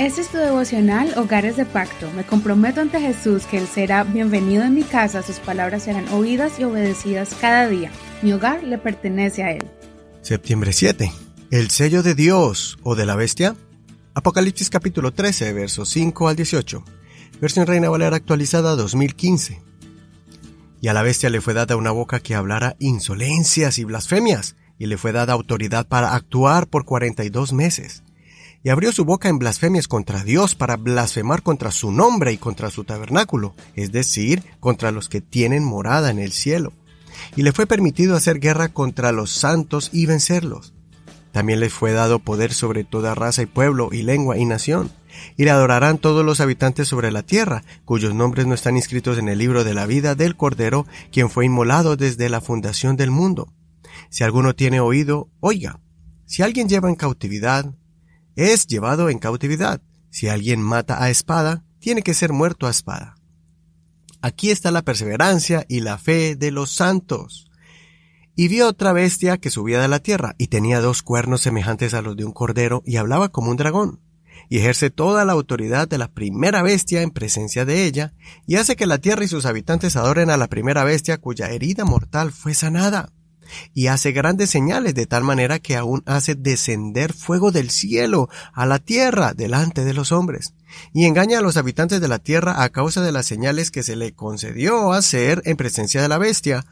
Este es tu devocional Hogares de Pacto. Me comprometo ante Jesús que Él será bienvenido en mi casa, sus palabras serán oídas y obedecidas cada día. Mi hogar le pertenece a Él. Septiembre 7. El sello de Dios o de la bestia. Apocalipsis capítulo 13, versos 5 al 18. Versión Reina Valera actualizada 2015. Y a la bestia le fue dada una boca que hablara insolencias y blasfemias, y le fue dada autoridad para actuar por 42 meses y abrió su boca en blasfemias contra Dios para blasfemar contra su nombre y contra su tabernáculo, es decir, contra los que tienen morada en el cielo. Y le fue permitido hacer guerra contra los santos y vencerlos. También le fue dado poder sobre toda raza y pueblo y lengua y nación. Y le adorarán todos los habitantes sobre la tierra, cuyos nombres no están inscritos en el libro de la vida del Cordero, quien fue inmolado desde la fundación del mundo. Si alguno tiene oído, oiga. Si alguien lleva en cautividad, es llevado en cautividad. Si alguien mata a espada, tiene que ser muerto a espada. Aquí está la perseverancia y la fe de los santos. Y vio otra bestia que subía de la tierra, y tenía dos cuernos semejantes a los de un cordero, y hablaba como un dragón, y ejerce toda la autoridad de la primera bestia en presencia de ella, y hace que la tierra y sus habitantes adoren a la primera bestia cuya herida mortal fue sanada y hace grandes señales de tal manera que aún hace descender fuego del cielo a la tierra delante de los hombres, y engaña a los habitantes de la tierra a causa de las señales que se le concedió hacer en presencia de la bestia,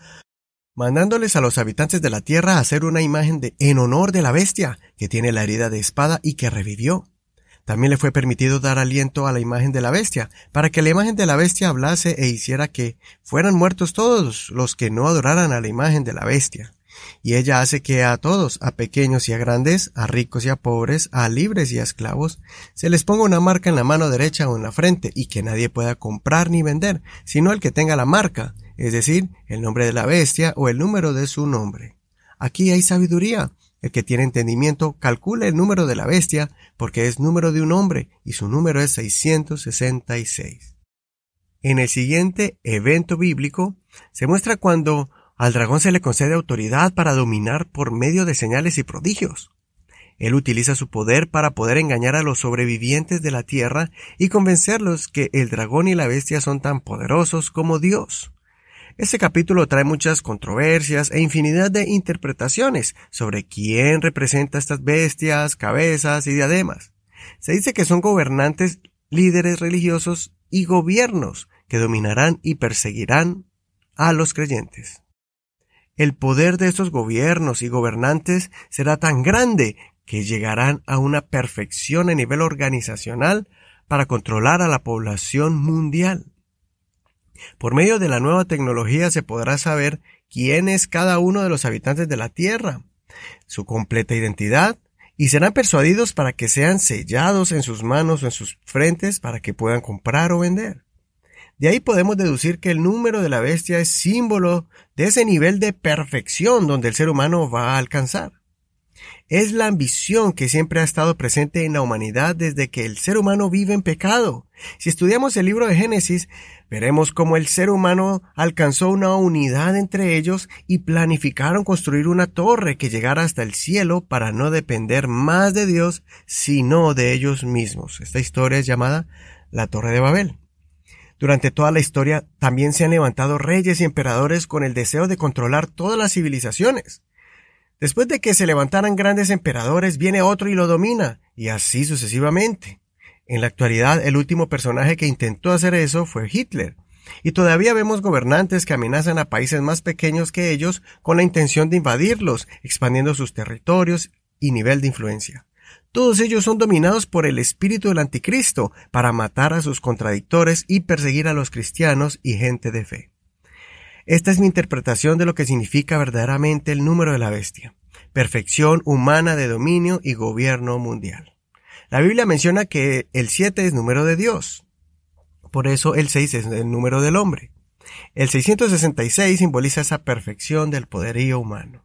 mandándoles a los habitantes de la tierra hacer una imagen de en honor de la bestia, que tiene la herida de espada y que revivió. También le fue permitido dar aliento a la imagen de la bestia, para que la imagen de la bestia hablase e hiciera que fueran muertos todos los que no adoraran a la imagen de la bestia. Y ella hace que a todos, a pequeños y a grandes, a ricos y a pobres, a libres y a esclavos, se les ponga una marca en la mano derecha o en la frente, y que nadie pueda comprar ni vender, sino el que tenga la marca, es decir, el nombre de la bestia o el número de su nombre. Aquí hay sabiduría, el que tiene entendimiento calcula el número de la bestia porque es número de un hombre y su número es 666. En el siguiente evento bíblico se muestra cuando al dragón se le concede autoridad para dominar por medio de señales y prodigios. Él utiliza su poder para poder engañar a los sobrevivientes de la tierra y convencerlos que el dragón y la bestia son tan poderosos como Dios. Este capítulo trae muchas controversias e infinidad de interpretaciones sobre quién representa estas bestias, cabezas y diademas. Se dice que son gobernantes, líderes religiosos y gobiernos que dominarán y perseguirán a los creyentes. El poder de estos gobiernos y gobernantes será tan grande que llegarán a una perfección a nivel organizacional para controlar a la población mundial. Por medio de la nueva tecnología se podrá saber quién es cada uno de los habitantes de la Tierra, su completa identidad, y serán persuadidos para que sean sellados en sus manos o en sus frentes para que puedan comprar o vender. De ahí podemos deducir que el número de la bestia es símbolo de ese nivel de perfección donde el ser humano va a alcanzar. Es la ambición que siempre ha estado presente en la humanidad desde que el ser humano vive en pecado. Si estudiamos el libro de Génesis, veremos cómo el ser humano alcanzó una unidad entre ellos y planificaron construir una torre que llegara hasta el cielo para no depender más de Dios, sino de ellos mismos. Esta historia es llamada la Torre de Babel. Durante toda la historia también se han levantado reyes y emperadores con el deseo de controlar todas las civilizaciones. Después de que se levantaran grandes emperadores, viene otro y lo domina, y así sucesivamente. En la actualidad, el último personaje que intentó hacer eso fue Hitler, y todavía vemos gobernantes que amenazan a países más pequeños que ellos con la intención de invadirlos, expandiendo sus territorios y nivel de influencia. Todos ellos son dominados por el espíritu del anticristo para matar a sus contradictores y perseguir a los cristianos y gente de fe. Esta es mi interpretación de lo que significa verdaderamente el número de la bestia, perfección humana de dominio y gobierno mundial. La Biblia menciona que el 7 es número de Dios, por eso el 6 es el número del hombre. El 666 simboliza esa perfección del poderío humano.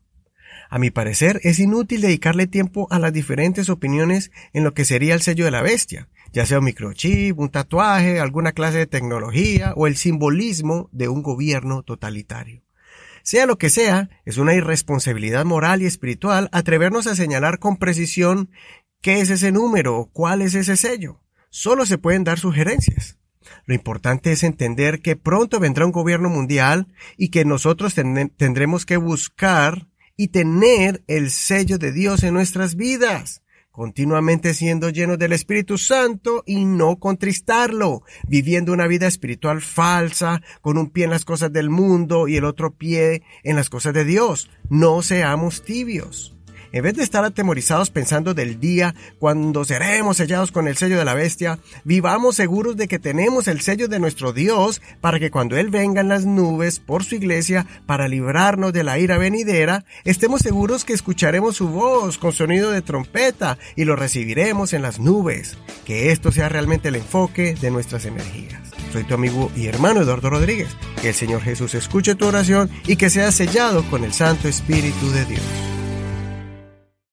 A mi parecer, es inútil dedicarle tiempo a las diferentes opiniones en lo que sería el sello de la bestia, ya sea un microchip, un tatuaje, alguna clase de tecnología o el simbolismo de un gobierno totalitario. Sea lo que sea, es una irresponsabilidad moral y espiritual atrevernos a señalar con precisión qué es ese número o cuál es ese sello. solo se pueden dar sugerencias. Lo importante es entender que pronto vendrá un gobierno mundial y que nosotros tendremos que buscar y tener el sello de Dios en nuestras vidas continuamente siendo llenos del Espíritu Santo y no contristarlo, viviendo una vida espiritual falsa, con un pie en las cosas del mundo y el otro pie en las cosas de Dios. No seamos tibios. En vez de estar atemorizados pensando del día cuando seremos sellados con el sello de la bestia, vivamos seguros de que tenemos el sello de nuestro Dios para que cuando Él venga en las nubes por su iglesia para librarnos de la ira venidera, estemos seguros que escucharemos su voz con sonido de trompeta y lo recibiremos en las nubes. Que esto sea realmente el enfoque de nuestras energías. Soy tu amigo y hermano Eduardo Rodríguez. Que el Señor Jesús escuche tu oración y que sea sellado con el Santo Espíritu de Dios.